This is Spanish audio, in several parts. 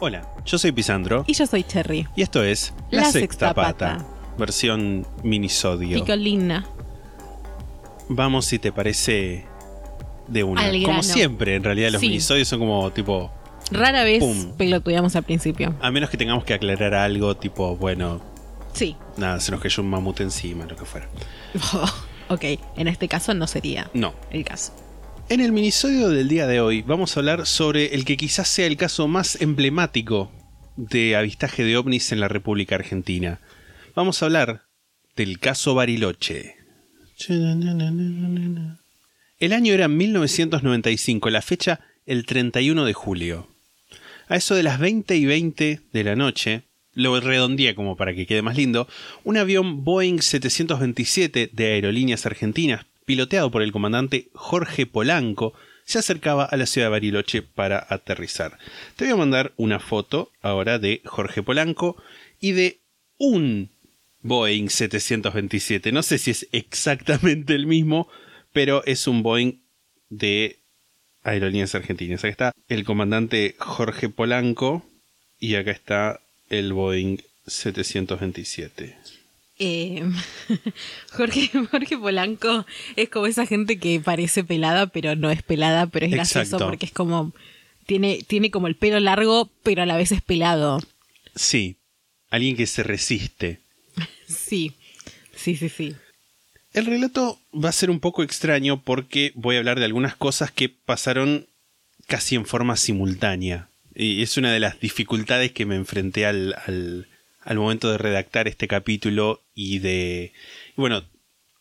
Hola, yo soy Pisandro Y yo soy Cherry. y esto es La La, Sexta Sexta Pata, Pata. versión minisodio. Picolina. Vamos si te parece de una. Como siempre, en realidad los Sí. minisodios son como tipo, Rara vez Pum. pelotudeamos al principio. a menos que tengamos que aclarar algo, tipo, bueno, Sí. nada, se nos cayó un mamut encima, lo que fuera. ok, en este caso no sería No. el caso. En el minisodio del día de hoy vamos a hablar sobre el que quizás sea el caso más emblemático de avistaje de ovnis en la República Argentina. Vamos a hablar del caso Bariloche. El año era 1995, la fecha el 31 de julio. A eso de las 20 y 20 de la noche, lo redondeé como para que quede más lindo, un avión Boeing 727 de Aerolíneas Argentinas, piloteado por el comandante Jorge Polanco, se acercaba a la ciudad de Bariloche para aterrizar. Te voy a mandar una foto ahora de Jorge Polanco y de un Boeing 727. No sé si es exactamente el mismo, pero es un Boeing de Aerolíneas Argentinas. Acá está el comandante Jorge Polanco y acá está el Boeing 727. Eh, Jorge, Jorge Polanco es como esa gente que parece pelada, pero no es pelada, pero es gracioso Exacto. porque es como. Tiene, tiene como el pelo largo, pero a la vez es pelado. Sí, alguien que se resiste. Sí, sí, sí, sí. El relato va a ser un poco extraño porque voy a hablar de algunas cosas que pasaron casi en forma simultánea. Y es una de las dificultades que me enfrenté al, al, al momento de redactar este capítulo y de... y bueno,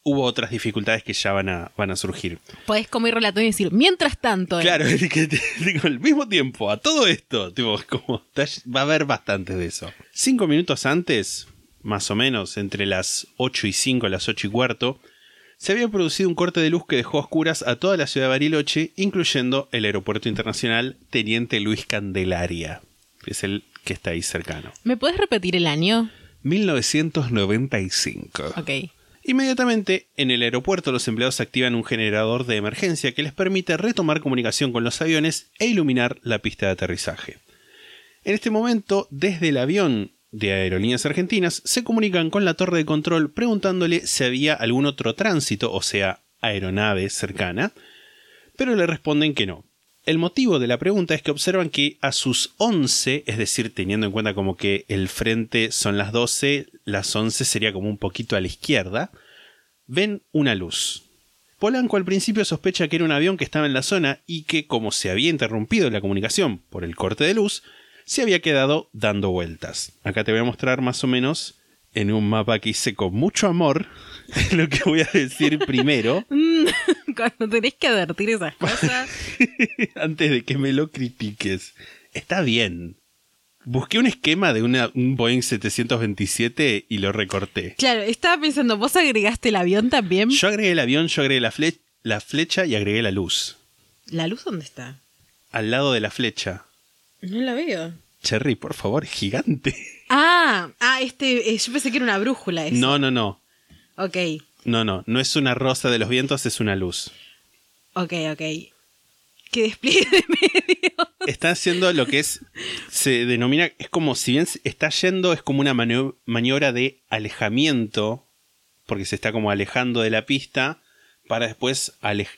hubo otras dificultades que ya van a, van a surgir. Podés como ir relatando y decir, mientras tanto. eh, Claro, es que digo, al mismo tiempo, a todo esto, tipo, como, va a haber bastante de eso. Cinco minutos antes, más o menos, entre las 8 y 5, las 8 y cuarto, se había producido un corte de luz que dejó a oscuras a toda la ciudad de Bariloche, incluyendo el aeropuerto internacional Teniente Luis Candelaria, que es el que está ahí cercano. ¿Me puedes repetir el año? 1995. Ok. Inmediatamente, en el aeropuerto los empleados activan un generador de emergencia que les permite retomar comunicación con los aviones e iluminar la pista de aterrizaje. En este momento, desde el avión de Aerolíneas Argentinas, se comunican con la torre de control preguntándole si había algún otro tránsito, o sea, aeronave cercana, pero le responden que no. El motivo de la pregunta es que observan que a sus 11, es decir, teniendo en cuenta como que el frente son las 12, las 11 sería como un poquito a la izquierda, ven una luz. Polanco al principio sospecha que era un avión que estaba en la zona y que, como se había interrumpido la comunicación por el corte de luz, se había quedado dando vueltas. Acá te voy a mostrar más o menos en un mapa que hice con mucho amor lo que voy a decir primero. Cuando tenés que advertir esas cosas. antes de que me lo critiques. Está bien. Busqué un esquema de una, un Boeing 727 y lo recorté. claro, estaba pensando, ¿vos agregaste el avión también? Yo agregué el avión, yo agregué la, fle- la flecha y agregué la luz. ¿La luz dónde está? Al lado de la flecha. No la veo. Cherry, por favor, gigante. Ah, ah, este, eh, yo pensé que era una brújula eso. No, no, no. Ok, No, no. No es una rosa de los vientos, es una luz. ok, ok. Que despliegue de medio. Está haciendo lo que es. Se denomina. Es como si bien está yendo, es como una manio- maniobra de alejamiento. Porque se está como alejando de la pista. Para después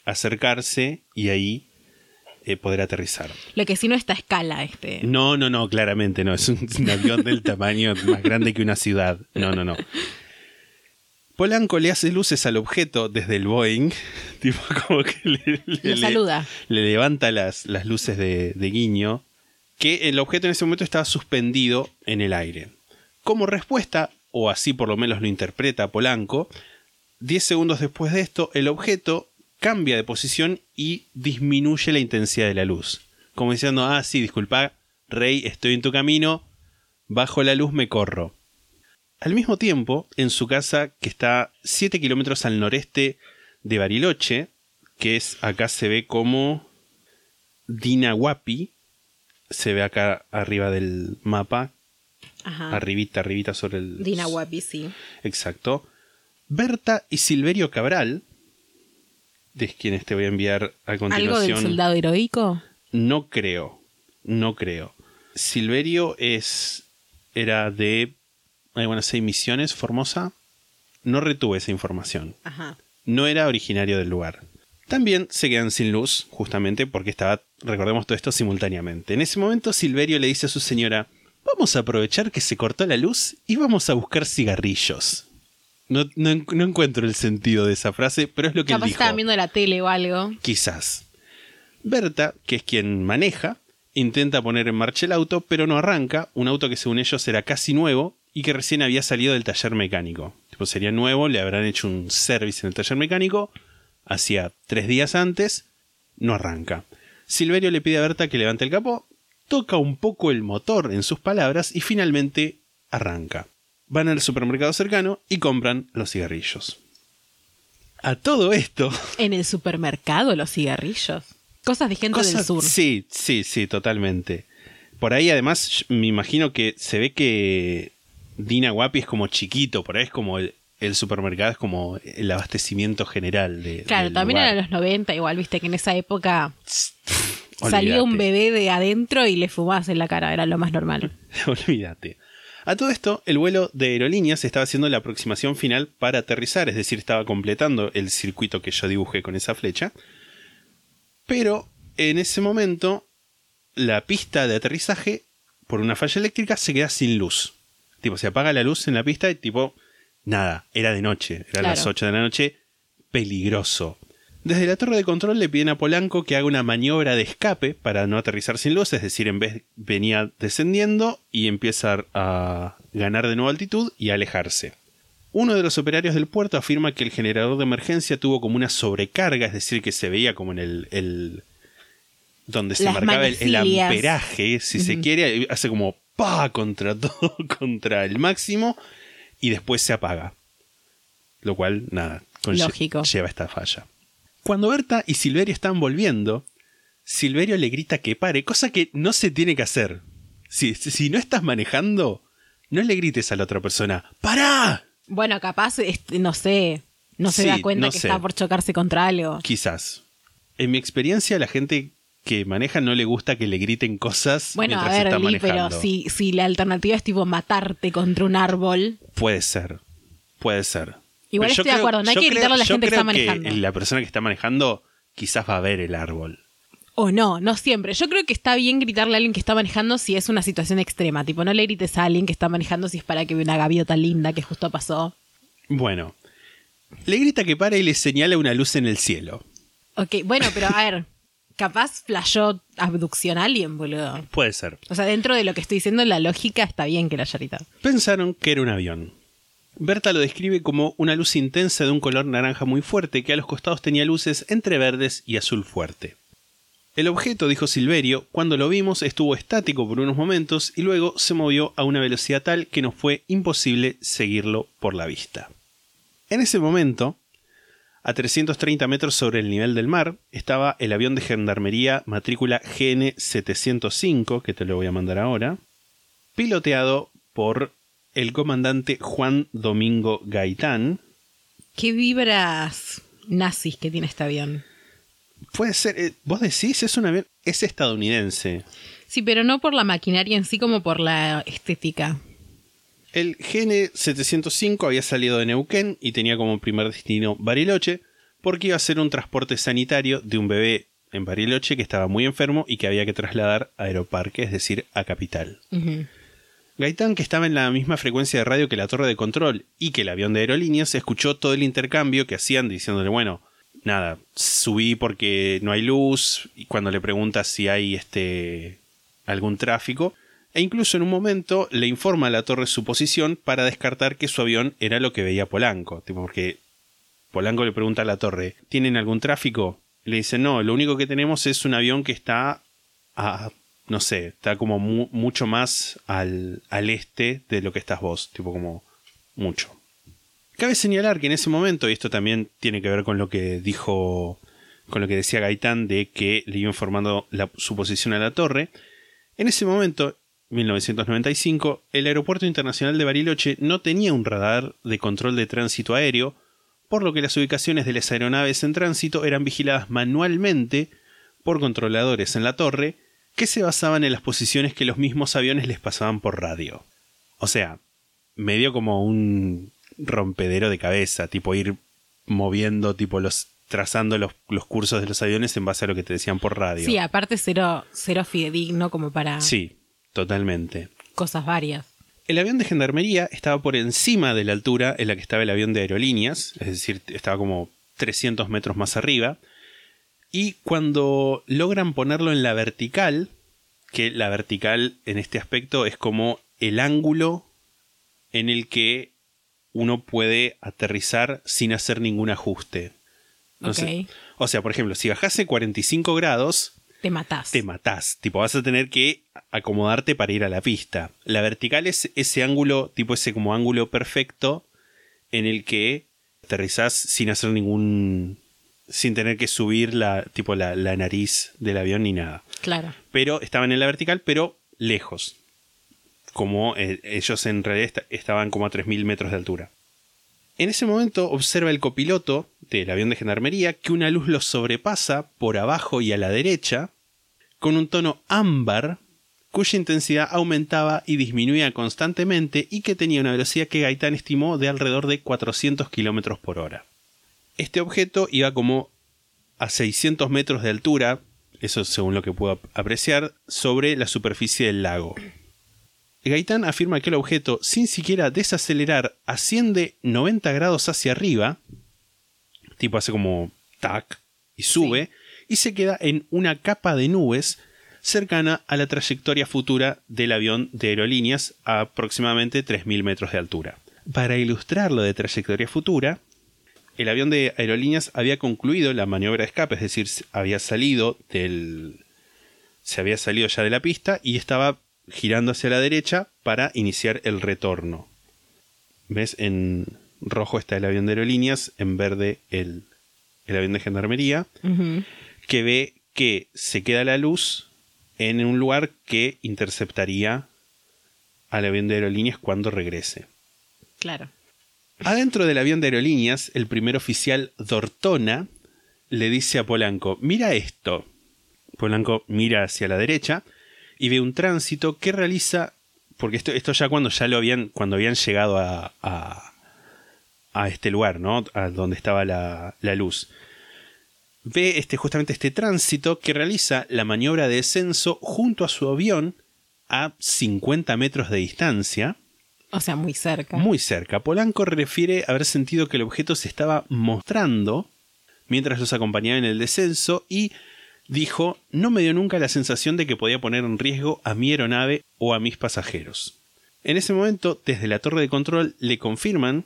acercarse y ahí eh, poder aterrizar. Lo que sí no está a escala este. No, no, no, claramente no. Es un, un avión del tamaño más grande que una ciudad. No, no, no. Polanco le hace luces al objeto desde el Boeing. Tipo, como que le, le- Lo le- saluda. le levanta las, las luces de, de guiño. Que el objeto en ese momento estaba suspendido en el aire. Como respuesta, o así por lo menos lo interpreta Polanco, 10 segundos después de esto, el objeto cambia de posición y disminuye la intensidad de la luz. Como diciendo, ah, sí, disculpa, Rey, estoy en tu camino, bajo la luz me corro. Al mismo tiempo, en su casa, que está 7 kilómetros al noreste de Bariloche, que es acá se ve como Dinahuapi, se ve acá arriba del mapa, Ajá. arribita, arribita sobre el... Dina Wapi, sí. Exacto. Berta y Silverio Cabral, de quienes te voy a enviar a ¿Algo continuación. del soldado heroico? No creo, no creo. Silverio es era de algunas seis misiones, Formosa. No retuve esa información. Ajá. No era originario del lugar. También se quedan sin luz, justamente porque estaba, recordemos todo esto simultáneamente. En ese momento Silverio le dice a su señora, vamos a aprovechar que se cortó la luz y vamos a buscar cigarrillos. No, no no encuentro el sentido de esa frase, pero es lo que él Capaz dijo. estaban viendo la tele o algo. Quizás. Berta, que es quien maneja, intenta poner en marcha el auto, pero no arranca, un auto que según ellos era casi nuevo y que recién había salido del taller mecánico. Tipo, sería nuevo, le habrán hecho un service en el taller mecánico, hacía tres días antes, no arranca. Silverio le pide a Berta que levante el capó, toca un poco el motor en sus palabras y finalmente arranca. Van al supermercado cercano y compran los cigarrillos. A todo esto, En el supermercado, los cigarrillos. Cosas de gente del sur. Sí, sí, sí, totalmente. Por ahí además me imagino que se ve que Dina Guapi es como chiquito, por ahí es como el, el supermercado, es como el abastecimiento general de... Claro, del también lugar. eran los 90, igual, viste que en esa época salía un bebé de adentro y le fumabas en la cara, era lo más normal. Olvídate. A todo esto, el vuelo de aerolíneas estaba haciendo la aproximación final para aterrizar, es decir, estaba completando el circuito que yo dibujé con esa flecha. Pero en ese momento, la pista de aterrizaje, por una falla eléctrica, se queda sin luz. Tipo, se apaga la luz en la pista y tipo, nada, era de noche, eran Claro. las 8 de la noche, peligroso. Desde la torre de control le piden a Polanco que haga una maniobra de escape para no aterrizar sin luz, es decir, en vez venía descendiendo y empieza a ganar de nuevo altitud y a alejarse. Uno de los operarios del puerto afirma que el generador de emergencia tuvo como una sobrecarga, es decir, que se veía como en el, el- donde se Las marcaba el, amperaje, si se quiere, hace como pa contra todo, contra el máximo y después se apaga. Lo cual, nada, Lógico. lleva esta falla. Cuando Berta y Silverio están volviendo, Silverio le grita que pare, cosa que no se tiene que hacer. Si, si- no estás manejando, no le grites a la otra persona, ¡Pará! Bueno, capaz, este, no sé, no se Sí, da cuenta no que sé. está por chocarse contra algo. Quizás. En mi experiencia, la gente que maneja no le gusta que le griten cosas Bueno, a mientras ver, está Lee, pero si, si la alternativa es tipo matarte contra un árbol, Puede ser. Puede ser. Igual Pero estoy de acuerdo, no hay que gritarle a la gente que está manejando. la persona que está manejando quizás va a ver el árbol. o no, no siempre. Yo creo que está bien gritarle a alguien que está manejando si es una situación extrema. Tipo, no le grites a alguien que está manejando si es para que vea una gaviota linda que justo pasó. Bueno. Le grita que pare y le señala una luz en el cielo. Ok, bueno, pero a ver, capaz flashó abducción a alguien, boludo. Puede ser. O sea, dentro de lo que estoy diciendo, la lógica está bien que la haya. Pensaron que era un avión. Berta lo describe como una luz intensa de un color naranja muy fuerte que a los costados tenía luces entre verdes y azul fuerte. El objeto, dijo Silverio, cuando lo vimos estuvo estático por unos momentos y luego se movió a una velocidad tal que nos fue imposible seguirlo por la vista. En ese momento, a 330 metros sobre el nivel del mar, estaba el avión de gendarmería matrícula GN705, que te lo voy a mandar ahora, piloteado por el comandante Juan Domingo Gaitán. ¿Qué vibras nazis que tiene este avión? Puede ser, eh, vos decís, es un avión, es estadounidense. Sí, pero no por la maquinaria en sí como por la estética. El GN705 había salido de Neuquén y tenía como primer destino Bariloche, porque iba a ser un transporte sanitario de un bebé en Bariloche que estaba muy enfermo y que había que trasladar a Aeroparque, es decir, a Capital. Gaitán, que estaba en la misma frecuencia de radio que la torre de control y que el avión de aerolíneas, escuchó todo el intercambio que hacían diciéndole, bueno, nada, subí porque no hay luz, y cuando le preguntas si hay este algún tráfico, e incluso en un momento le informa a la torre su posición para descartar que su avión era lo que veía Polanco, tipo, porque Polanco le pregunta a la torre, ¿tienen algún tráfico? Le dice, no, lo único que tenemos es un avión que está a, no sé, está como mu- mucho más al, al este de lo que estás vos, tipo como mucho. Cabe señalar que en ese momento, y esto también tiene que ver con lo que dijo, con lo que decía Gaitán de que le iba informando la- su posición a la torre, en ese momento, 1995, el Aeropuerto Internacional de Bariloche no tenía un radar de control de tránsito aéreo, por lo que las ubicaciones de las aeronaves en tránsito eran vigiladas manualmente por controladores en la torre que se basaban en las posiciones que los mismos aviones les pasaban por radio. O sea, medio como un rompedero de cabeza, tipo ir moviendo, tipo los trazando los, los cursos de los aviones en base a lo que te decían por radio. Sí, aparte cero, cero fidedigno como para Sí, totalmente. cosas varias. El avión de gendarmería estaba por encima de la altura en la que estaba el avión de aerolíneas, es decir, estaba como 300 metros más arriba. Y cuando logran ponerlo en la vertical, que la vertical en este aspecto es como el ángulo en el que uno puede aterrizar sin hacer ningún ajuste. No sé. Ok. O sea, por ejemplo, si bajase 45 grados, Te matás. te matás. Tipo, vas a tener que acomodarte para ir a la pista. La vertical es ese ángulo, tipo ese como ángulo perfecto en el que aterrizás sin hacer ningún. sin tener que subir la, tipo la, la nariz del avión ni nada. Claro. Pero estaban en la vertical, pero lejos. Como eh, ellos en realidad esta- estaban como a 3.000 metros de altura. En ese momento observa el copiloto del avión de gendarmería que una luz los sobrepasa por abajo y a la derecha con un tono ámbar cuya intensidad aumentaba y disminuía constantemente y que tenía una velocidad que Gaitán estimó de alrededor de 400 km por hora. Este objeto iba como a 600 metros de altura, eso según lo que puedo ap- apreciar, sobre la superficie del lago. Gaitán afirma que el objeto, sin siquiera desacelerar, asciende 90 grados hacia arriba, tipo hace como tac, y sube, y se queda en una capa de nubes cercana a la trayectoria futura del avión de aerolíneas a aproximadamente 3.000 metros de altura. Para ilustrar lo de trayectoria futura, el avión de aerolíneas había concluido la maniobra de escape, es decir, había salido del. se había salido ya de la pista y estaba girando hacia la derecha para iniciar el retorno. ¿Ves? En rojo está el avión de aerolíneas, en verde el, el avión de gendarmería, que ve que se queda la luz en un lugar que interceptaría al avión de aerolíneas cuando regrese. Claro. Adentro del avión de aerolíneas, el primer oficial Dortona le dice a Polanco, mira esto. Polanco mira hacia la derecha y ve un tránsito que realiza, porque esto, esto ya cuando ya lo habían, cuando habían llegado a, a, a este lugar, ¿no? A donde estaba la, la luz. Ve este, justamente este tránsito que realiza la maniobra de descenso junto a su avión a 50 metros de distancia. O sea, muy cerca. Muy cerca. Polanco refiere haber sentido que el objeto se estaba mostrando mientras los acompañaba en el descenso y dijo, no me dio nunca la sensación de que podía poner en riesgo a mi aeronave o a mis pasajeros. En ese momento, desde la torre de control le confirman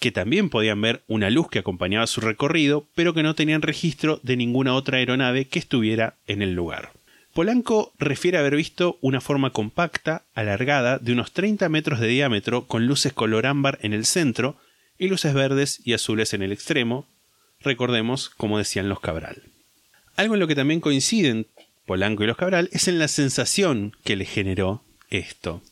que también podían ver una luz que acompañaba su recorrido, pero que no tenían registro de ninguna otra aeronave que estuviera en el lugar. Polanco refiere haber visto una forma compacta, alargada, de unos 30 metros de diámetro, con luces color ámbar en el centro y luces verdes y azules en el extremo, recordemos como decían los Cabral. Algo en lo que también coinciden Polanco y los Cabral es en la sensación que le generó esto.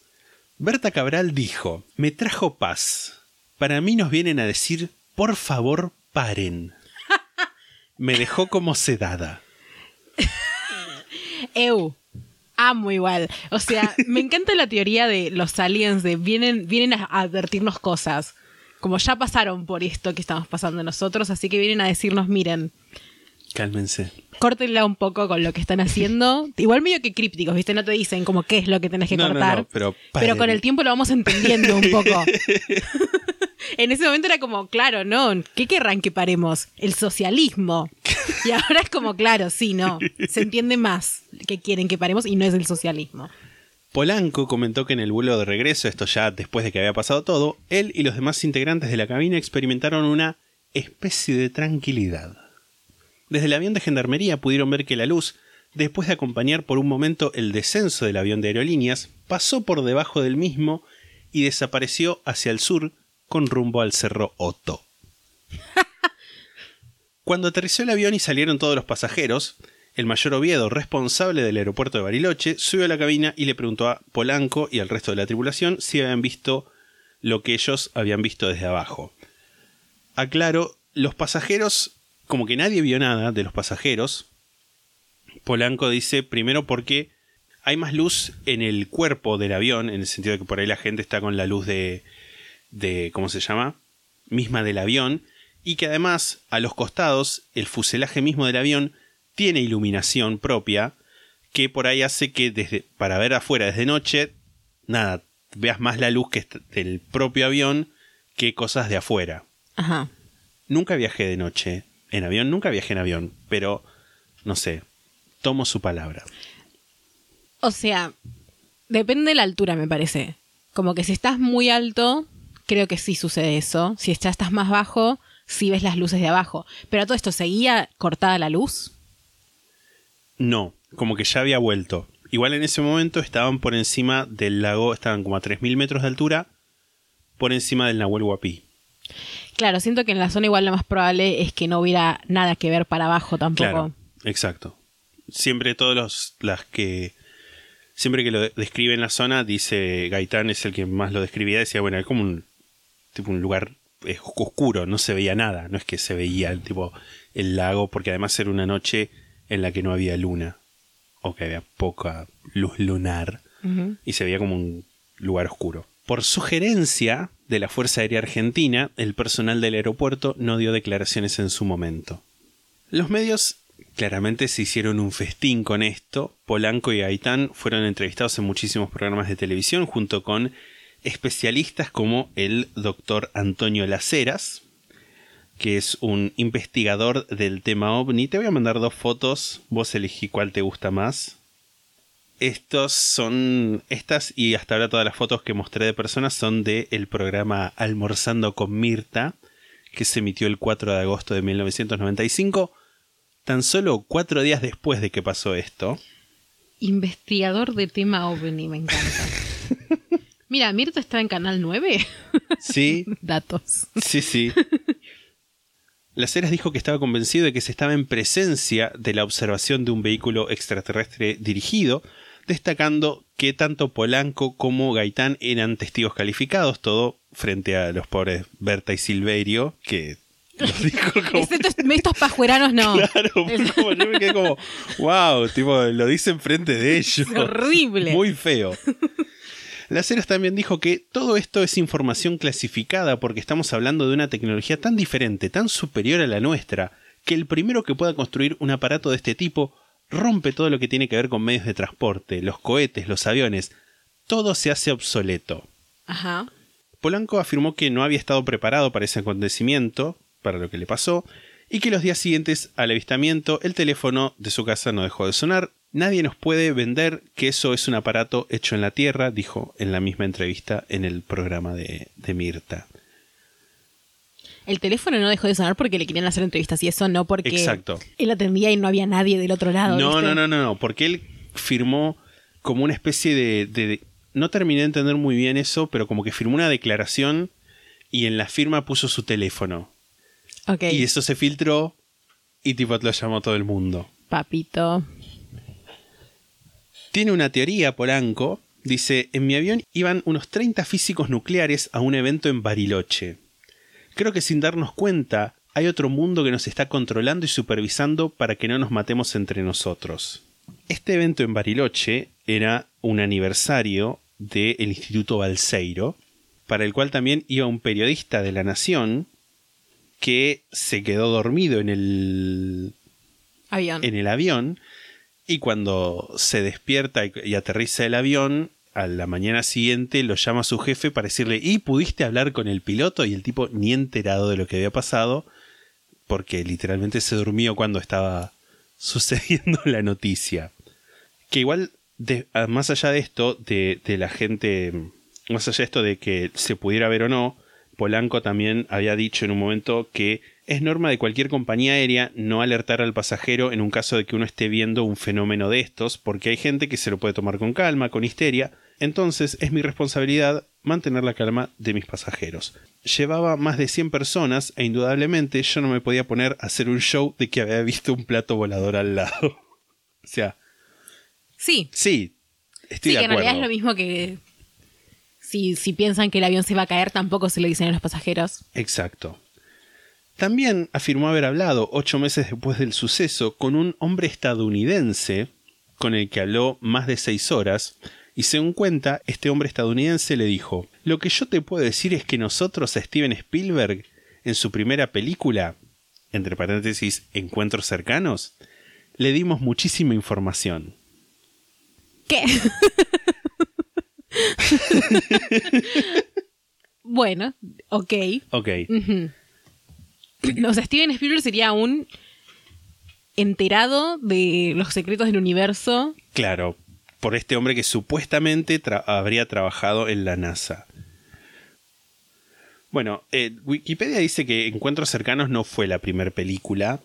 Berta Cabral dijo, me trajo paz. Para mí nos vienen a decir, por favor, paren. Me dejó como sedada. Eu. Amo igual. O sea, me encanta la teoría de los aliens de vienen, vienen a advertirnos cosas. Como ya pasaron por esto que estamos pasando nosotros, así que vienen a decirnos, miren, Cálmense. córtenla un poco con lo que están haciendo. Igual medio que crípticos, ¿viste? No te dicen como qué es lo que tenés que No, cortar. no, pero pero con el tiempo lo vamos entendiendo un poco. en ese momento era como, claro, no, ¿qué querrán que paremos? El socialismo. Y ahora es como, claro, sí, no. Se entiende más que quieren que paremos y no es el socialismo. Polanco comentó que en el vuelo de regreso, esto ya después de que había pasado todo, él y los demás integrantes de la cabina experimentaron una especie de tranquilidad. Desde el avión de gendarmería pudieron ver que la luz, después de acompañar por un momento el descenso del avión de aerolíneas, pasó por debajo del mismo y desapareció hacia el sur con rumbo al cerro Otto. Cuando aterrizó el avión y salieron todos los pasajeros, el mayor Oviedo, responsable del aeropuerto de Bariloche, subió a la cabina y le preguntó a Polanco y al resto de la tripulación si habían visto lo que ellos habían visto desde abajo. Aclaro, los pasajeros, como que nadie vio nada de los pasajeros, Polanco dice primero porque hay más luz en el cuerpo del avión, en el sentido de que por ahí la gente está con la luz de, de ¿cómo se llama? misma del avión, y que además a los costados el fuselaje mismo del avión tiene iluminación propia que por ahí hace que desde para ver afuera desde noche nada veas más la luz que del propio avión que cosas de afuera. Ajá. Nunca viajé de noche en avión, nunca viajé en avión, pero no sé, tomo su palabra. O sea, depende de la altura, me parece. Como que si estás muy alto, creo que sí sucede eso. Si ya estás más bajo, sí ves las luces de abajo. Pero a todo esto, ¿seguía cortada la luz? No, como que ya había vuelto. Igual en ese momento estaban por encima del lago, estaban como a 3.000 metros de altura, por encima del Nahuel Huapi. Claro, siento que en la zona igual lo más probable es que no hubiera nada que ver para abajo tampoco. Claro, exacto. Siempre todos los las que siempre que lo describe en la zona dice Gaitán es el que más lo describía decía bueno es como un tipo un lugar eh, oscuro no se veía nada no es que se veía el tipo el lago porque además era una noche en la que no había luna o que había poca luz lunar y se veía como un lugar oscuro. Por sugerencia de la Fuerza Aérea Argentina, el personal del aeropuerto no dio declaraciones en su momento. Los medios claramente se hicieron un festín con esto. Polanco y Gaitán fueron entrevistados en muchísimos programas de televisión junto con especialistas como el doctor Antonio Laceras, que es un investigador del tema ovni. Te voy a mandar dos fotos, vos elegí cuál te gusta más. Estos son. Estas y hasta ahora todas las fotos que mostré de personas son del el programa Almorzando con Mirta, que se emitió el 4 de agosto de 1995, tan solo cuatro días después de que pasó esto. Investigador de tema ovni, me encanta. Mira, Mirta está en Canal 9. Sí, Datos. sí, sí. Las Heras dijo que estaba convencido de que se estaba en presencia de la observación de un vehículo extraterrestre dirigido, destacando que tanto Polanco como Gaitán eran testigos calificados, todo frente a los pobres Berta y Silverio, que lo dijo como... Excepto estos pajueranos, no. Claro, como yo me quedé como, wow, tipo, lo dice enfrente de ellos. Es horrible. Muy feo. Las Heras también dijo que todo esto es información clasificada porque estamos hablando de una tecnología tan diferente, tan superior a la nuestra, que el primero que pueda construir un aparato de este tipo rompe todo lo que tiene que ver con medios de transporte, los cohetes, los aviones, todo se hace obsoleto. Ajá. Polanco afirmó que no había estado preparado para ese acontecimiento, para lo que le pasó, y que los días siguientes al avistamiento el teléfono de su casa no dejó de sonar. Nadie nos puede vender que eso es un aparato hecho en la Tierra, dijo en la misma entrevista en el programa de, de Mirta. El teléfono no dejó de sonar porque le querían hacer entrevistas y eso no porque Exacto. él atendía y no había nadie del otro lado. No, ¿viste? no, no, no, no, porque él firmó como una especie de, de- No terminé de entender muy bien eso, pero como que firmó una declaración y en la firma puso su teléfono. Ok. Y eso se filtró y tipo lo llamó todo el mundo. Papito. Tiene una teoría, Polanco. Dice, en mi avión iban unos 30 físicos nucleares a un evento en Bariloche. Creo que sin darnos cuenta hay otro mundo que nos está controlando y supervisando para que no nos matemos entre nosotros. Este evento en Bariloche era un aniversario del Instituto Balseiro, para el cual también iba un periodista de la Nación que se quedó dormido en el Avión. en el avión y cuando se despierta y aterriza el avión, a la mañana siguiente lo llama su jefe para decirle, ¿y pudiste hablar con el piloto? Y el tipo ni enterado de lo que había pasado, porque literalmente se durmió cuando estaba sucediendo la noticia. Que igual, de- a- más allá de esto, de, de la gente, más allá de esto de que se pudiera ver o no, Polanco también había dicho en un momento que Es norma de cualquier compañía aérea no alertar al pasajero en un caso de que uno esté viendo un fenómeno de estos, porque hay gente que se lo puede tomar con calma, con histeria, entonces es mi responsabilidad mantener la calma de mis pasajeros. Llevaba más de 100 personas e indudablemente yo no me podía poner a hacer un show de que había visto un plato volador al lado. o sea, Sí, sí, estoy sí, de que en realidad es lo mismo que si, si piensan que el avión se va a caer, tampoco se lo dicen a los pasajeros. Exacto. También afirmó haber hablado, ocho meses después del suceso, con un hombre estadounidense con el que habló más de seis horas, y según cuenta, este hombre estadounidense le dijo, lo que yo te puedo decir es que nosotros a Steven Spielberg, en su primera película, entre paréntesis, Encuentros cercanos, le dimos muchísima información. ¿Qué? bueno, ok. Ok. O sea, Steven Spielberg sería un enterado de los secretos del universo. claro, por este hombre que supuestamente tra- habría trabajado en la NASA. Bueno, eh, Wikipedia dice que Encuentros cercanos no fue la primera película.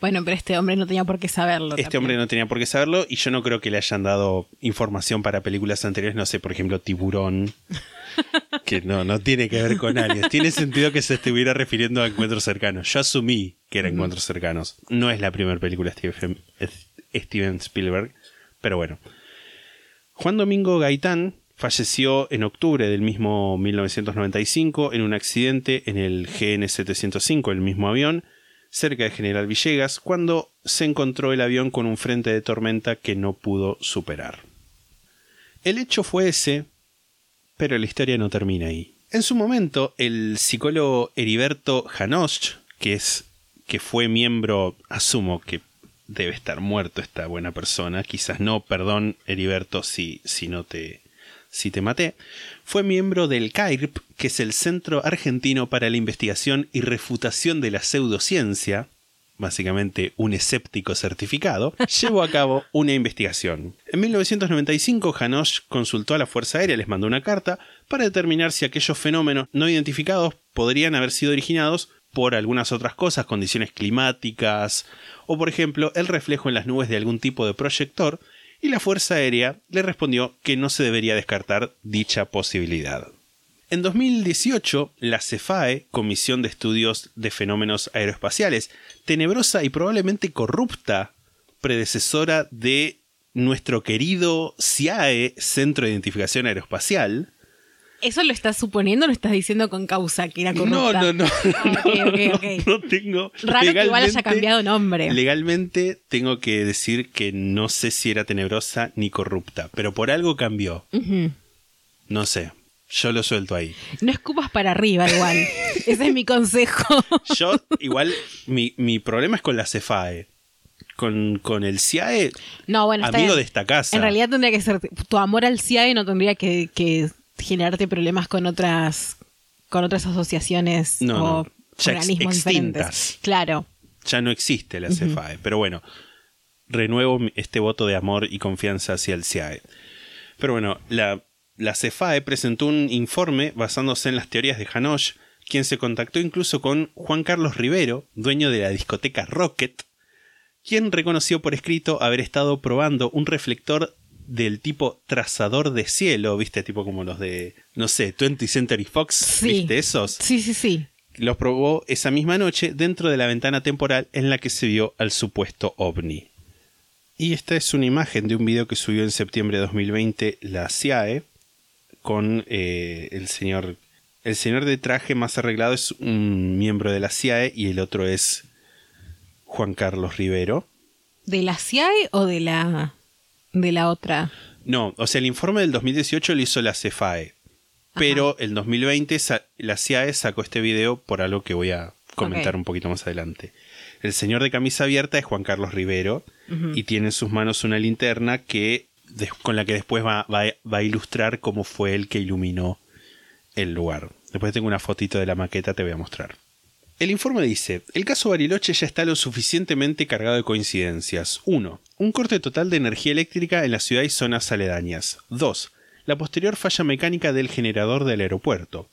Bueno, pero este hombre no tenía por qué saberlo. Este también. hombre no tenía por qué saberlo y yo no creo que le hayan dado información para películas anteriores, no sé, por ejemplo, Tiburón, que no, no tiene que ver con aliens. Tiene sentido que se estuviera refiriendo a Encuentros cercanos. Yo asumí que era Encuentros cercanos. No es la primera película de Steven, Steven Spielberg, pero bueno. Juan Domingo Gaitán falleció en octubre del mismo 1995 en un accidente en el GN705, el mismo avión, cerca de General Villegas, cuando se encontró el avión con un frente de tormenta que no pudo superar. El hecho fue ese, pero la historia no termina ahí. En su momento, el psicólogo Heriberto Janosch, que es que fue miembro, asumo que debe estar muerto esta buena persona, quizás no, perdón Heriberto si, si no te si te maté, fue miembro del CAIRP, que es el Centro Argentino para la Investigación y Refutación de la Pseudociencia, básicamente un escéptico certificado, llevó a cabo una investigación. En 1995, Janosch consultó a la Fuerza Aérea, les mandó una carta para determinar si aquellos fenómenos no identificados podrían haber sido originados por algunas otras cosas, condiciones climáticas, o por ejemplo el reflejo en las nubes de algún tipo de proyector, y la Fuerza Aérea le respondió que no se debería descartar dicha posibilidad. En 2018, la CEFAE, Comisión de Estudios de Fenómenos Aeroespaciales, tenebrosa y probablemente corrupta predecesora de nuestro querido CIAE, Centro de Identificación Aeroespacial, ¿Eso lo estás suponiendo o lo estás diciendo con causa que era no, corrupta? no, no, Ah, ok, ok, ok. no tengo. Raro que igual haya cambiado nombre. Legalmente tengo que decir que no sé si era tenebrosa ni corrupta, pero por algo cambió. Ujú. No sé. Yo lo suelto ahí. No escupas para arriba igual. Ese es mi consejo. Yo, igual, mi, mi problema es con la CEFAE. Con, con el CIAE, No, bueno, está amigo bien. de esta casa. En realidad tendría que ser tu amor al CIAE no tendría que, que generarte problemas con otras con otras asociaciones No, o no. Ya ex- organismos extintas. diferentes. Claro. ya no existe la CEFAE. Pero bueno, renuevo este voto de amor y confianza hacia el CIAE. Pero bueno, la, la CEFAE presentó un informe basándose en las teorías de Hanosh, quien se contactó incluso con Juan Carlos Rivero, dueño de la discoteca Rocket, quien reconoció por escrito haber estado probando un reflector del tipo trazador de cielo, viste, tipo como los de, no sé, 20th Century Fox, Sí. viste esos Sí, sí, sí. los probó esa misma noche dentro de la ventana temporal en la que se vio al supuesto ovni. Y esta es una imagen de un video que subió en septiembre de 2020 la CIAE con eh, el señor... El señor de traje más arreglado es un miembro de la CIAE y el otro es Juan Carlos Rivero. ¿De la CIAE o de la de la otra? No, o sea, el informe del 2018 lo hizo la CEFAE. Pero el 2020 sa- la CIAE sacó este video por algo que voy a comentar un poquito más adelante. El señor de camisa abierta es Juan Carlos Rivero y tiene en sus manos una linterna que con la que después va, va- va a ilustrar cómo fue el que iluminó el lugar. Después tengo una fotito de la maqueta, te voy a mostrar. El informe dice, el caso Bariloche ya está lo suficientemente cargado de coincidencias. 1. Un corte total de energía eléctrica en la ciudad y zonas aledañas. 2. La posterior falla mecánica del generador del aeropuerto.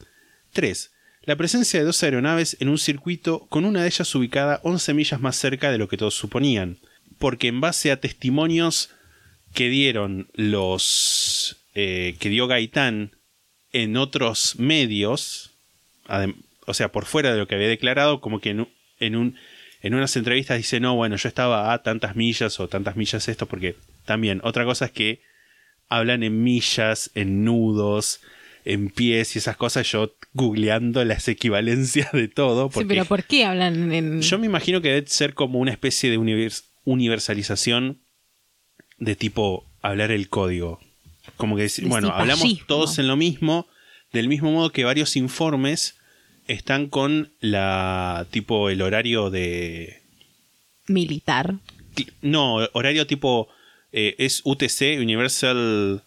3. la presencia de dos aeronaves en un circuito con una de ellas ubicada 11 millas más cerca de lo que todos suponían, porque en base a testimonios que dieron los eh, que dio Gaitán en otros medios, o sea, por fuera de lo que había declarado, como que en, en, un, en unas entrevistas dice, no, bueno, yo estaba a tantas millas o tantas millas esto, porque también otra cosa es que hablan en millas, en nudos, en pies y esas cosas, yo googleando las equivalencias de todo. Sí, pero ¿por qué hablan en...? yo me imagino que debe ser como una especie de univers- universalización de tipo hablar el código. Como que decir, De bueno, hablamos todos en lo mismo, del mismo modo que varios informes están con la tipo el horario de Militar. no, horario tipo eh, es UTC, Universal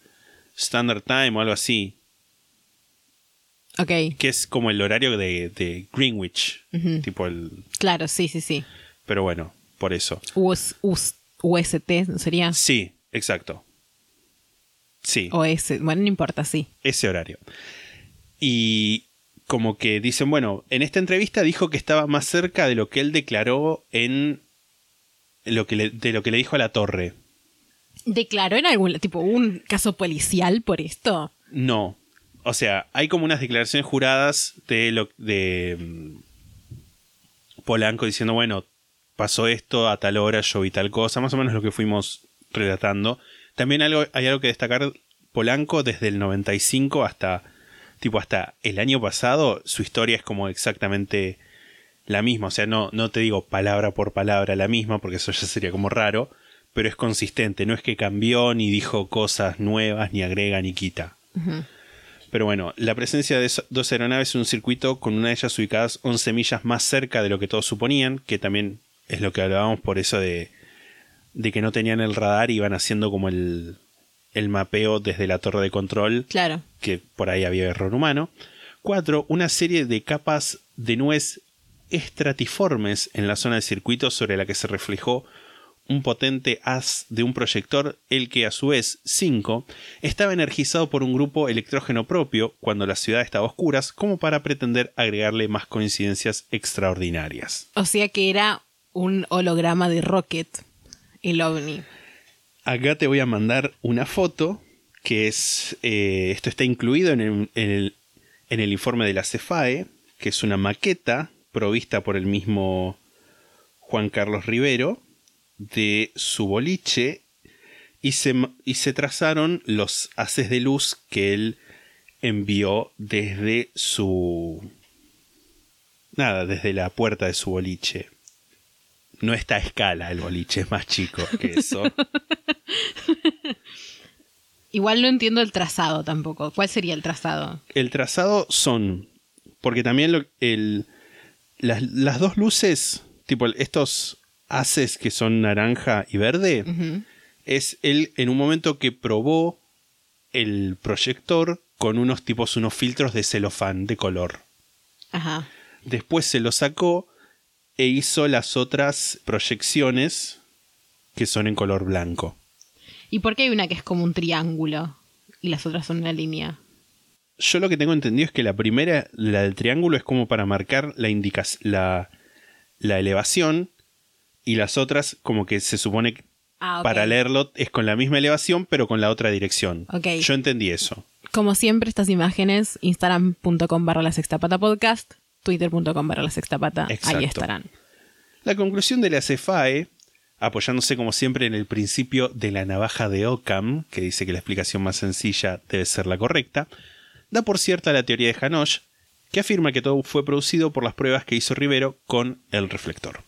Standard Time o algo así, Ok, que es como el horario de, de Greenwich, tipo el claro, sí, sí, sí. pero bueno, por eso. US, US, UST, ¿no sería? Sí, exacto. Sí, OS, bueno, no importa, sí. ese horario. Y como que dicen, bueno, en esta entrevista dijo que estaba más cerca de lo que él declaró en lo que le- de lo que le dijo a la torre. ¿Declaró en algún tipo un caso policial por esto? No. O sea, hay como unas declaraciones juradas de lo de mm, Polanco diciendo, bueno, pasó esto a tal hora, yo vi tal cosa, más o menos lo que fuimos relatando. También algo, hay algo que destacar, Polanco desde el 95 hasta tipo hasta el año pasado, su historia es como exactamente la misma, o sea, no, no te digo palabra por palabra la misma, porque eso ya sería como raro, pero es consistente, no es que cambió ni dijo cosas nuevas, ni agrega ni quita. Pero bueno, la presencia de dos aeronaves en un circuito con una de ellas ubicadas 11 millas más cerca de lo que todos suponían, que también es lo que hablábamos por eso de, de que no tenían el radar y iban haciendo como el, el mapeo desde la torre de control, Claro. que por ahí había error humano. 4. Una serie de capas de nubes estratiformes en la zona del circuito sobre la que se reflejó un potente haz de un proyector, el que a su vez 5 estaba energizado por un grupo electrógeno propio cuando la ciudad estaba a oscuras, como para pretender agregarle más coincidencias extraordinarias. O sea que era un holograma de Rocket, el ovni. Acá te voy a mandar una foto que es. eh, esto está incluido en el, en, el, en el informe de la CEFAE, que es una maqueta provista por el mismo Juan Carlos Rivero de su boliche y se, y se trazaron los haces de luz que él envió desde su. Nada, desde la puerta de su boliche. No está a escala el boliche, es más chico que eso. Igual no entiendo el trazado tampoco. ¿Cuál sería el trazado? El trazado son. Porque también lo- el, las, las dos luces, tipo estos haces que son naranja y verde, es él en un momento que probó el proyector con unos tipos, unos filtros de celofán de color. Ajá. Después se lo sacó e hizo las otras proyecciones que son en color blanco. ¿Y por qué hay una que es como un triángulo y las otras son una línea? Yo lo que tengo entendido es que la primera, la del triángulo, es como para marcar la, la, la elevación y las otras como que se supone que Ah, para leerlo es con la misma elevación pero con la otra dirección. Yo entendí eso. Como siempre, estas imágenes, instagram.com barra la sextapata podcast, twitter.com barra la sextapata, Exacto. ahí estarán. La conclusión de la CEFAE, apoyándose como siempre en el principio de la navaja de Occam, que dice que la explicación más sencilla debe ser la correcta, da por cierta la teoría de Hanosh, que afirma que todo fue producido por las pruebas que hizo Rivero con el reflector.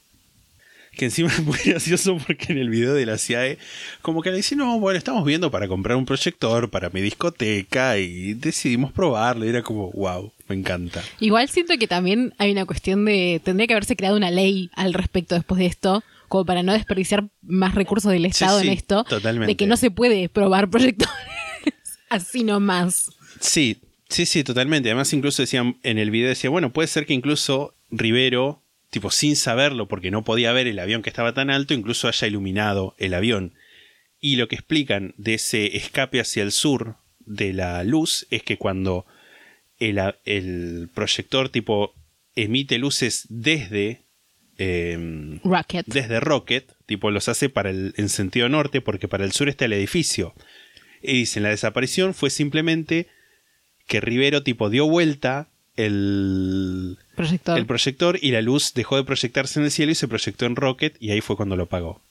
Que encima es muy gracioso porque en el video de la CIAE, como que le dicen, no, bueno, estamos viendo para comprar un proyector para mi discoteca y decidimos probarlo. Y era como, wow, me encanta. Igual siento que también hay una cuestión de. Tendría que haberse creado una ley al respecto después de esto, como para no desperdiciar más recursos del Estado sí, en esto. totalmente. De que no se puede probar proyectores así nomás. Sí, sí, sí, totalmente. Además, incluso decían en el video, decía, bueno, puede ser que incluso Rivero, tipo, sin saberlo, porque no podía ver el avión que estaba tan alto, incluso haya iluminado el avión. Y lo que explican de ese escape hacia el sur de la luz es que cuando el, proyector tipo emite luces desde, em, Rocket. desde Rocket, tipo los hace para el, en sentido norte porque para el sur está el edificio. Y dicen, la desaparición fue simplemente que Rivero tipo dio vuelta el, Proyector. el proyector y la luz dejó de proyectarse en el cielo y se proyectó en Rocket y ahí fue cuando lo apagó.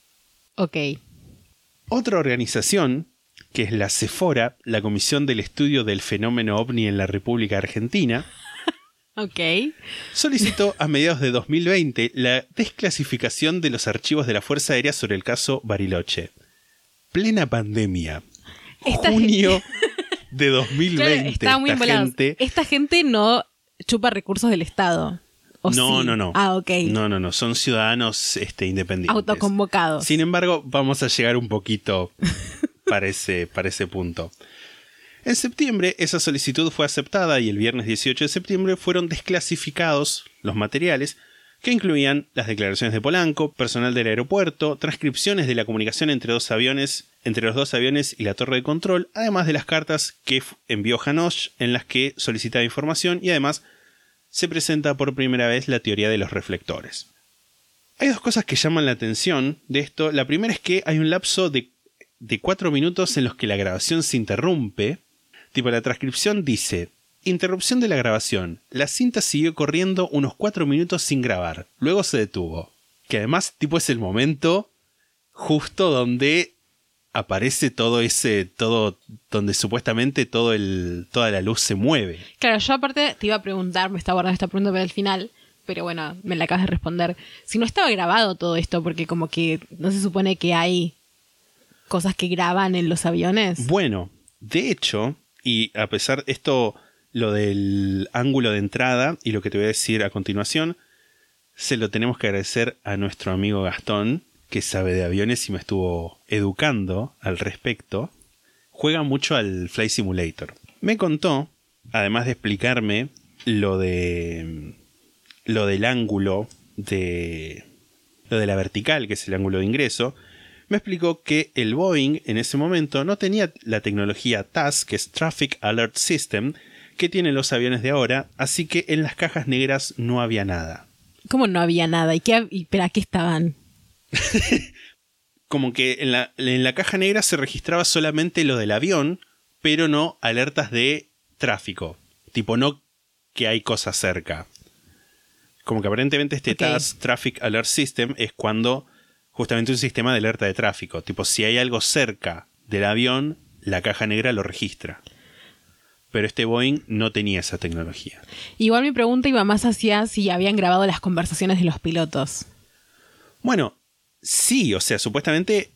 ok. Otra organización, que es la CEFORA, la Comisión del Estudio del Fenómeno OVNI en la República Argentina, Ok. solicitó a mediados de 2020 la desclasificación de los archivos de la Fuerza Aérea sobre el caso Bariloche. Plena pandemia. Esta Junio de Claro, 2020. está muy esta gente- Esta gente no chupa recursos del Estado. ¿o No, sí? no, no. Ah, ok. No, no, no. Son ciudadanos este, independientes. Autoconvocados. Sin embargo, vamos a llegar un poquito para ese, para ese punto. En septiembre, esa solicitud fue aceptada y el viernes 18 de septiembre fueron desclasificados los materiales que incluían las declaraciones de Polanco, personal del aeropuerto, transcripciones de la comunicación entre dos aviones, entre los dos aviones y la torre de control, además de las cartas que envió Hanosh en las que solicitaba información y además se presenta por primera vez la teoría de los reflectores. Hay dos cosas que llaman la atención de esto. La primera es que hay un lapso de, de cuatro minutos en los que la grabación se interrumpe. Tipo, la transcripción dice, interrupción de la grabación. La cinta siguió corriendo unos cuatro minutos sin grabar. Luego se detuvo. Que además, tipo, es el momento justo donde aparece todo ese, todo, donde supuestamente todo el, toda la luz se mueve. Claro, yo aparte te iba a preguntar, me estaba guardando esta pregunta para el final, pero bueno, me la acabas de responder. Si no estaba grabado todo esto, porque como que no se supone que hay cosas que graban en los aviones. Bueno, de hecho, y a pesar esto, lo del ángulo de entrada y lo que te voy a decir a continuación, se lo tenemos que agradecer a nuestro amigo Gastón, que sabe de aviones y me estuvo educando al respecto. Juega mucho al Fly Simulator. Me contó, además de explicarme lo de lo del ángulo de lo de la vertical, que es el ángulo de ingreso, me explicó que el Boeing en ese momento no tenía la tecnología TAS, que es Traffic Alert System, que tienen los aviones de ahora, así que en las cajas negras no había nada. ¿Cómo no había nada? ¿Y qué, y, qué estaban? Como que en la, en la caja negra se registraba solamente lo del avión, pero no alertas de tráfico. Tipo, no que hay cosas cerca. Como que aparentemente este Ok. TAS Traffic Alert System es cuando justamente un sistema de alerta de tráfico. Tipo, si hay algo cerca del avión, la caja negra lo registra. Pero este Boeing no tenía esa tecnología. Igual mi pregunta iba más hacia si habían grabado las conversaciones de los pilotos. Bueno, sí, o sea, supuestamente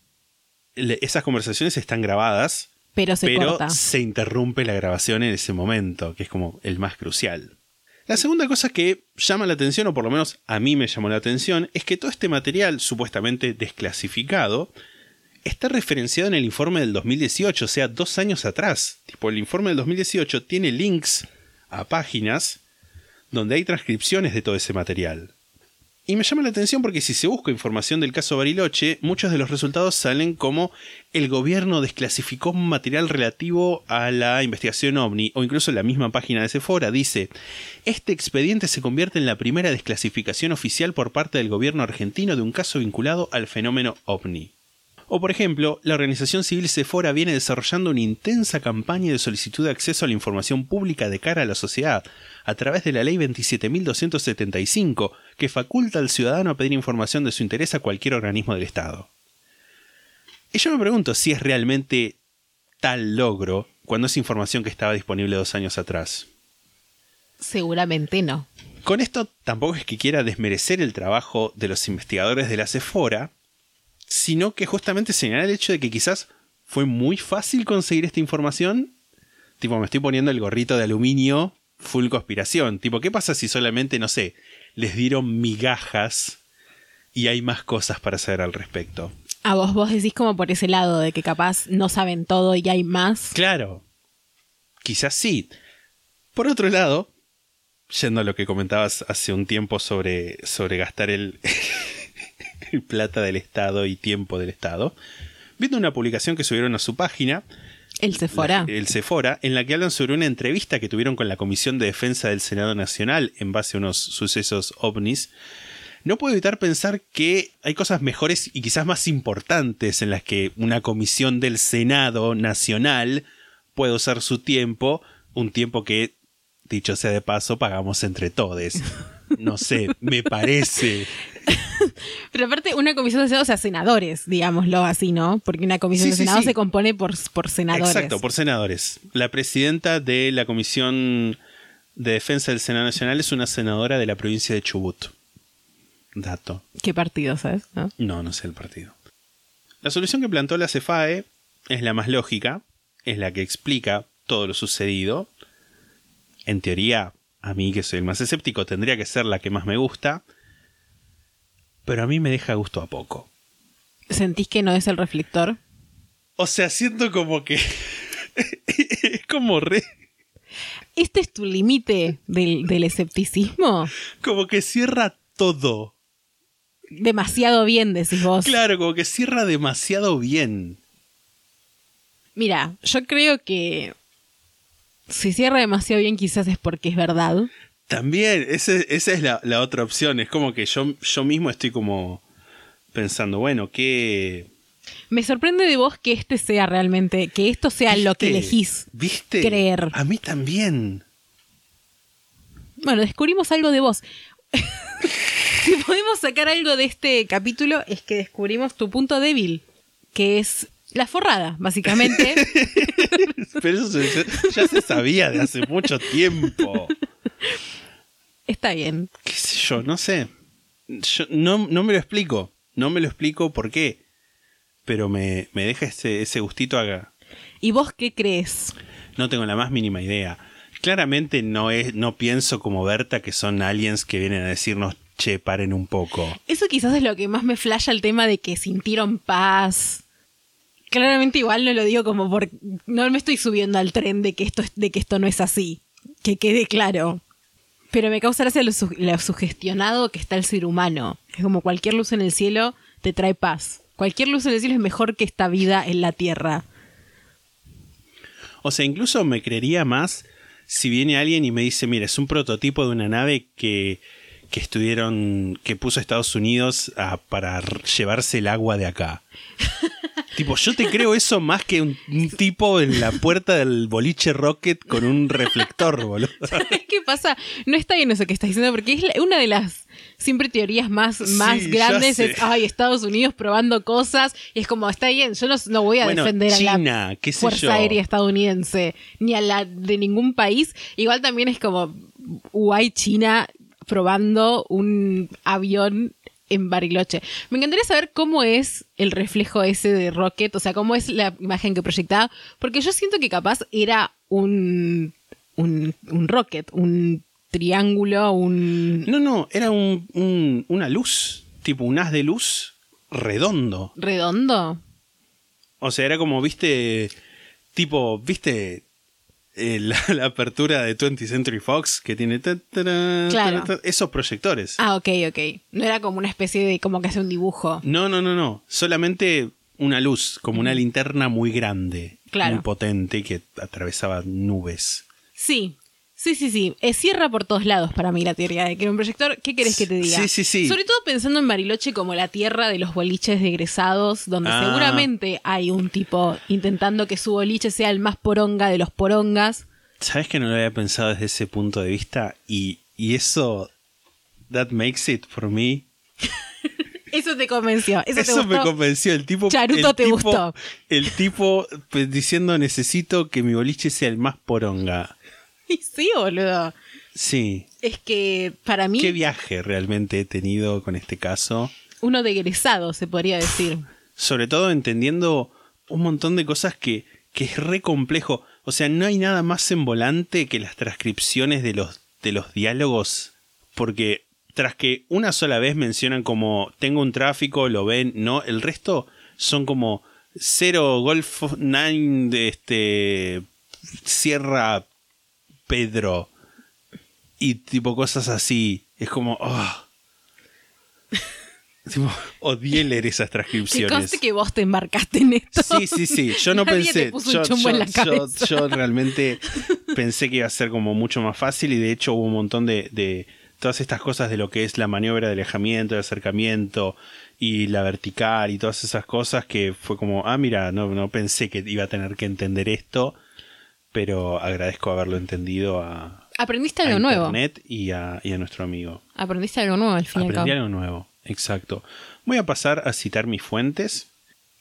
esas conversaciones están grabadas, Pero se pero corta. se interrumpe la grabación en ese momento, que es como el más crucial. La segunda cosa que llama la atención, o por lo menos a mí me llamó la atención, es que todo este material supuestamente desclasificado está referenciado en el informe del 2018, o sea, dos años atrás. Tipo, el informe del 2018 tiene links a páginas donde hay transcripciones de todo ese material. Y me llama la atención porque si se busca información del caso Bariloche, muchos de los resultados salen como el gobierno desclasificó material relativo a la investigación OVNI, o incluso la misma página de Sephora dice, este expediente se convierte en la primera desclasificación oficial por parte del gobierno argentino de un caso vinculado al fenómeno OVNI. O por ejemplo, la organización civil Sephora viene desarrollando una intensa campaña de solicitud de acceso a la información pública de cara a la sociedad, a través de la ley 27.275, que faculta al ciudadano a pedir información de su interés a cualquier organismo del Estado. Y yo me pregunto si es realmente tal logro cuando es información que estaba disponible dos años atrás. Seguramente no. Con esto tampoco es que quiera desmerecer el trabajo de los investigadores de la Sephora, sino que justamente señalar el hecho de que quizás fue muy fácil conseguir esta información. Tipo, me estoy poniendo el gorrito de aluminio full conspiración. Tipo, ¿qué pasa si solamente, no sé, les dieron migajas y hay más cosas para saber al respecto? A vos vos decís como por ese lado de que capaz no saben todo y hay más. Claro, quizás sí. Por otro lado, yendo a lo que comentabas hace un tiempo sobre, sobre gastar el plata del Estado y tiempo del Estado, viendo una publicación que subieron a su página, El Sephora. la- el Sephora, en la que hablan sobre una entrevista que tuvieron con la Comisión de Defensa del Senado Nacional en base a unos sucesos ovnis. No puedo evitar pensar que hay cosas mejores y quizás más importantes en las que una comisión del Senado Nacional puede usar su tiempo, un tiempo que, dicho sea de paso, pagamos entre todos. No sé, me parece. Pero aparte, una comisión de Senado, o sea, senadores, digámoslo así, ¿no? Porque una comisión Sí, de sí, Senado sí. se compone por, por senadores. Exacto, por senadores. La presidenta de la Comisión de Defensa del Senado Nacional es una senadora de la provincia de Chubut. Dato. ¿Qué partido, sabes? ¿No? No, no sé el partido. La solución que plantó la CEFAE es la más lógica, es la que explica todo lo sucedido. En teoría, a mí que soy el más escéptico, tendría que ser la que más me gusta, pero a mí me deja gusto a poco. ¿Sentís que no es el reflector? O sea, siento como que... es como re... ¿Este es tu límite del, del escepticismo? Como que cierra todo. Demasiado bien, decís vos. Claro, como que cierra demasiado bien. Mira, yo creo que si cierra demasiado bien, quizás es porque es verdad. También, ese- esa es la, la otra opción. Es como que yo, yo mismo estoy como pensando, bueno, ¿qué... Me sorprende de vos que este sea realmente, que esto sea lo que elegís ¿Viste? creer. A mí también. Bueno, descubrimos algo de vos. si podemos sacar algo de este capítulo es que descubrimos tu punto débil, que es la forrada, básicamente. Pero eso se- ya se sabía de hace mucho tiempo. Está bien. ¿Qué sé yo? No sé. Yo no, no me lo explico. No me lo explico por qué. Pero me, me deja ese, ese gustito acá. ¿Y vos qué crees? No tengo la más mínima idea. Claramente no es, no pienso como Berta que son aliens que vienen a decirnos, che, paren un poco. Eso quizás es lo que más me flasha el tema de que sintieron paz. Claramente igual no lo digo como por... No me estoy subiendo al tren de que esto, es- de que esto no es así. Que quede claro. Pero me causa gracia lo, su- lo sugestionado que está el ser humano. Es como cualquier luz en el cielo te trae paz. Cualquier luz en el cielo es mejor que esta vida en la tierra. O sea, incluso me creería más si viene alguien y me dice, mira, es un prototipo de una nave que, que estuvieron, que puso Estados Unidos a- para llevarse el agua de acá. tipo, yo te creo eso más que un, un tipo en la puerta del boliche Rocket con un reflector, boludo. ¿Sabes qué pasa? No está bien eso que estás diciendo, porque es la- una de las siempre teorías más, más Sí, grandes. Es, ay, Estados Unidos probando cosas. Y es como, está bien, yo no, no voy a Bueno, defender a China, la qué sé Fuerza yo. Aérea estadounidense, ni a la de ningún país. Igual también es como, guay, China probando un avión en Bariloche. Me encantaría saber cómo es el reflejo ese de Rocket, o sea, cómo es la imagen que proyectaba, porque yo siento que capaz era un, un, un rocket, un triángulo, un No, no, era un, un- una luz, tipo un haz de luz redondo. redondo. O sea, era como, viste, tipo, viste eh, la, la apertura de 20th Century Fox que tiene ta, Claro. esos proyectores. Ah, ok, ok. No era como una especie de, como que hace un dibujo. No, no, no, no. Solamente una luz, como una linterna muy grande, Claro. muy potente que atravesaba nubes. Sí, sí, sí, sí. Eh, cierra por todos lados para mí la teoría de que era un proyector. ¿Qué querés que te diga? Sí, sí, sí. Sobre todo pensando en Bariloche como la tierra de los boliches de egresados, donde Ah. seguramente hay un tipo intentando que su boliche sea el más poronga de los porongas. ¿Sabes que no lo había pensado desde ese punto de vista? Y, y eso, that makes it for me. Eso te convenció. Eso, te me convenció. El tipo. Charuto el te tipo- gustó. El tipo pues, diciendo necesito que mi boliche sea el más poronga. Y sí, boludo. Sí. Es que para mí, ¿Qué viaje realmente he tenido con este caso? uno de egresado, se podría decir. Sobre todo entendiendo un montón de cosas que, que es re complejo. O sea, no hay nada más envolante que las transcripciones de los, de los diálogos. Porque tras que una sola vez mencionan como tengo un tráfico, lo ven, no, el resto son como cero Golf 9 de este Sierra Pedro y tipo cosas así. Es como, oh. Tipo, odié leer esas Que transcripciones. conste que vos te embarcaste en esto. Sí, sí, sí. Yo no Nadie pensé. te puso yo, en la yo realmente pensé que iba a ser como mucho más fácil y de hecho hubo un montón de, de todas estas cosas de lo que es la maniobra de alejamiento, de acercamiento y la vertical y todas esas cosas que fue como, ah, mira, no, no pensé que iba a tener que entender esto, pero agradezco haberlo entendido a, Aprendiste a algo nuevo. Internet y a, y a nuestro amigo. Aprendiste algo nuevo al fin y al Aprendí algo nuevo, exacto. Voy a pasar a citar mis fuentes.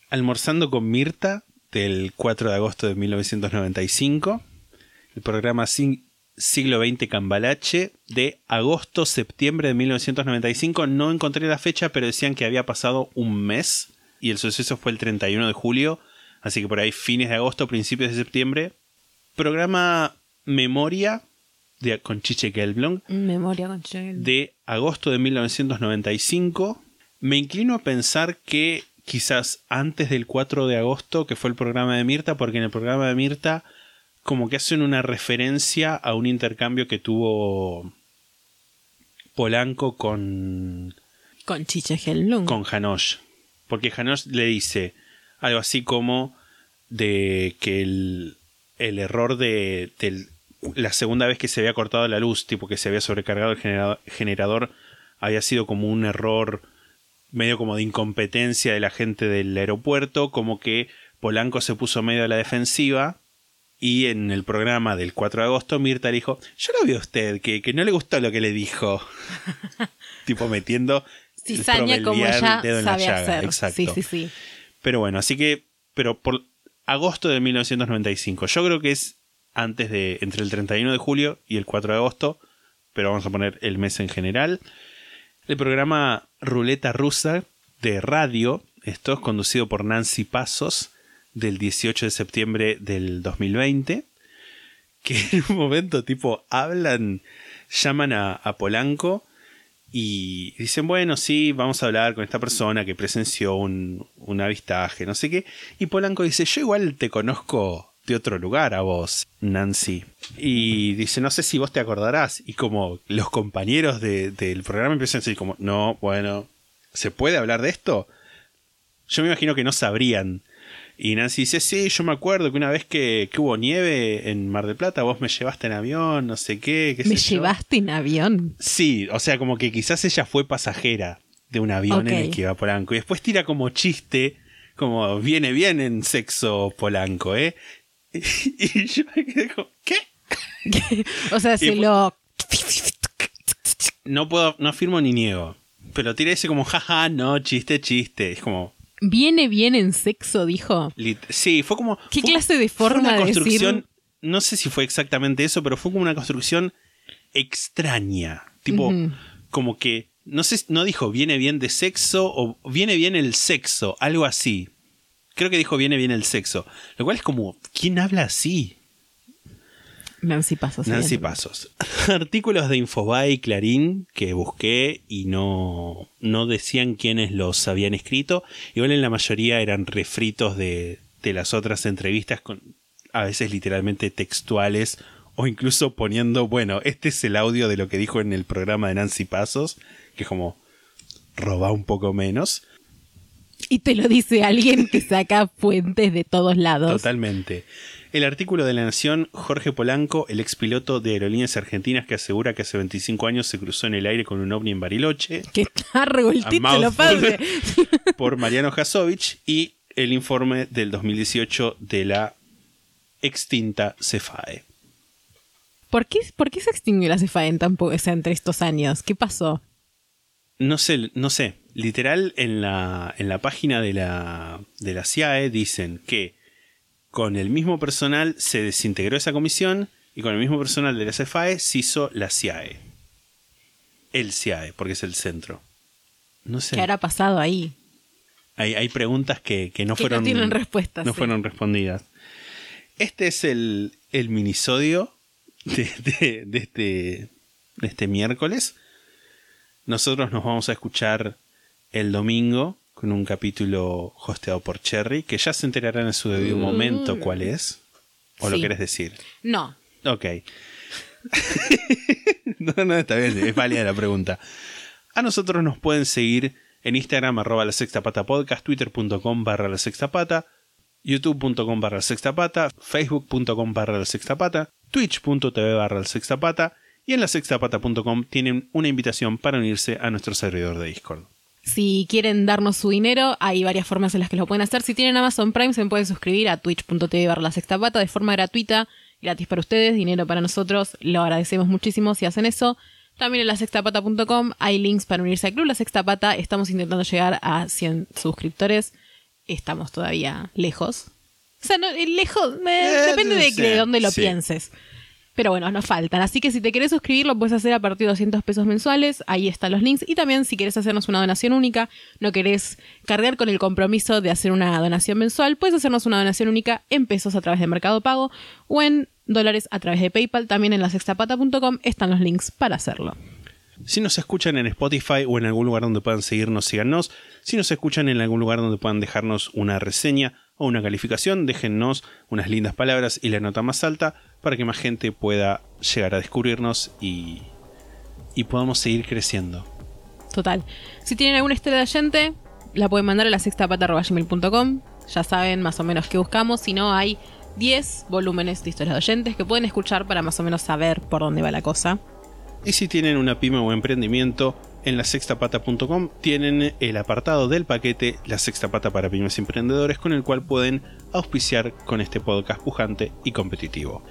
Almorzando con Mirta, del 4 de agosto de 1995. El programa Sig- Siglo XX Cambalache, de agosto-septiembre de 1995. No encontré la fecha, pero decían que había pasado un mes. Y el suceso fue el 31 de julio. Así que por ahí fines de agosto, principios de septiembre. Programa Memoria, de, con Chiche Gelblom Memoria con Chel. de agosto de 1995. Me inclino a pensar que quizás antes del 4 de agosto, que fue el programa de Mirta, porque en el programa de Mirta como que hacen una referencia a un intercambio que tuvo Polanco con, Con Chiche Hellblum. con Janosch. Porque Janosch le dice algo así como de que el, el error de, la segunda vez que se había cortado la luz, tipo que se había sobrecargado el generador, generador, había sido como un error medio como de incompetencia de la gente del aeropuerto, como que Polanco se puso medio a la defensiva y en el programa del 4 de agosto Mirta le dijo, yo lo vi a usted, que, que no le gustó lo que le dijo. tipo metiendo Cizaña como ella dedo en la sabe llaga, hacer. Exacto. Sí, sí, sí. Pero bueno, así que, pero por agosto de 1995, yo creo que es antes de, entre el 31 de julio y el 4 de agosto, pero vamos a poner el mes en general. El programa Ruleta Rusa de radio, esto es conducido por Nancy Pasos, del 18 de septiembre del 2020, que en un momento tipo hablan, llaman a, a Polanco y dicen, bueno, sí, vamos a hablar con esta persona que presenció un, un avistaje, no sé qué. Y Polanco dice, yo igual te conozco de otro lugar a vos, Nancy. Y dice, no sé si vos te acordarás. Y como los compañeros de- del programa empiezan a decir como, no, bueno, ¿se puede hablar de esto? Yo me imagino que no sabrían. Y Nancy dice, sí, yo me acuerdo que una vez que, que hubo nieve en Mar del Plata, vos me llevaste en avión, no sé qué. qué Me sé yo". llevaste en avión. Sí, o sea, como que quizás ella fue pasajera de un avión en el que iba Polanco. Y después tira como chiste, como viene bien en sexo Polanco, ¿eh? Y yo me quedé como, ¿qué? o sea, se Y- lo. No puedo, no afirmo ni niego. Pero tira ese como, jaja, no, chiste, chiste. Es como, Viene bien en sexo, dijo. lit- sí, fue como... ¿Qué fue- clase de fue forma una de construcción, decir? no sé si fue exactamente eso, pero fue como una construcción extraña. Tipo, como que, no sé, no dijo viene bien de sexo o viene bien el sexo, algo así. Creo que dijo viene bien el sexo. Lo cual es como, ¿quién habla así? Nancy Pasos. Nancy. Pasos. Artículos de Infobae y Clarín que busqué y no, no decían quiénes los habían escrito. Igual en la mayoría eran refritos de, de las otras entrevistas, con, a veces literalmente textuales o incluso poniendo, bueno, este es el audio de lo que dijo en el programa de Nancy Pasos, que es como roba un poco menos. Y te lo dice alguien que saca fuentes de todos lados. Totalmente. El artículo de La Nación, Jorge Polanco, el expiloto de aerolíneas argentinas que asegura que hace 25 años se cruzó en el aire con un ovni en Bariloche, Que largo el título, padre. por Mariano Jasovich, y el informe del 2018 de la extinta CEFAE. ¿Por qué, ¿Por qué se extinguió la cefa en tan o sea, entre estos años? ¿Qué pasó? No sé, no sé. Literal, en la, en la página de la, de la CIAE dicen que con el mismo personal se desintegró esa comisión y con el mismo personal de la CFAE se hizo la CIAE. El CIAE, porque es el centro. No sé. ¿Qué habrá pasado ahí? Hay, hay preguntas que, que no Que no fueron. tienen respuestas, No sí. fueron respondidas. Este es el, el minisodio de, de- de este, de este miércoles. Nosotros nos vamos a escuchar el domingo con un capítulo hosteado por Cherry, que ya se enterarán en su debido momento cuál es. ¿O lo Mm. Querés decir? No. Ok. no, no, está bien, es válida la pregunta. A nosotros nos pueden seguir en Instagram arroba la sexta pata podcast, twitter.com barra la sexta pata, youtube.com barra la sexta pata, facebook.com barra la sexta pata, twitch.tv barra la sexta pata y en la sextapata.com tienen una invitación para unirse a nuestro servidor de Discord. Si quieren darnos su dinero, hay varias formas en las que lo pueden hacer. Si tienen Amazon Prime, se pueden suscribir a twitch.tv barra la sexta pata de forma gratuita, gratis para ustedes, dinero para nosotros. Lo agradecemos muchísimo si hacen eso. También en la sextapata.com hay links para unirse al club La Sexta Pata. Estamos intentando llegar a 100 suscriptores. Estamos todavía lejos. O sea, no, eh, lejos, eh, Eh, depende de, dónde lo sí. pienses. Pero bueno, nos faltan. Así que si te querés suscribir, lo puedes hacer a partir de 200 pesos mensuales. Ahí están los links. Y también si querés hacernos una donación única, no querés cargar con el compromiso de hacer una donación mensual, puedes hacernos una donación única en pesos a través de Mercado Pago o en dólares a través de PayPal. También en la sextapata.com están los links para hacerlo. Si nos escuchan en Spotify o en algún lugar donde puedan seguirnos, síganos. Si nos escuchan en algún lugar donde puedan dejarnos una reseña o una calificación, déjennos unas lindas palabras y la nota más alta para que más gente pueda llegar a descubrirnos y, y podamos seguir creciendo. Total. Si tienen alguna historia de oyente, la pueden mandar a la sextapata.gmail.com. Ya saben más o menos qué buscamos. Si no, hay 10 volúmenes de historias de oyentes que pueden escuchar para más o menos saber por dónde va la cosa. Y si tienen una pyme o emprendimiento, en la sextapata.com tienen el apartado del paquete La Sexta Pata para Pymes Emprendedores con el cual pueden auspiciar con este podcast pujante y competitivo.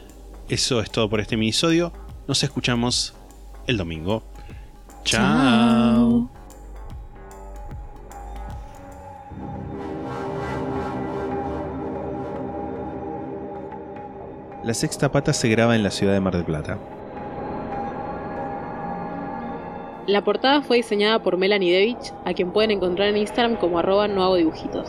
Eso es todo por este minisodio. Nos escuchamos el domingo. Chao. La Sexta Pata se graba en la ciudad de Mar del Plata. La portada fue diseñada por Melanie Devich, a quien pueden encontrar en Instagram como arroba no hago dibujitos.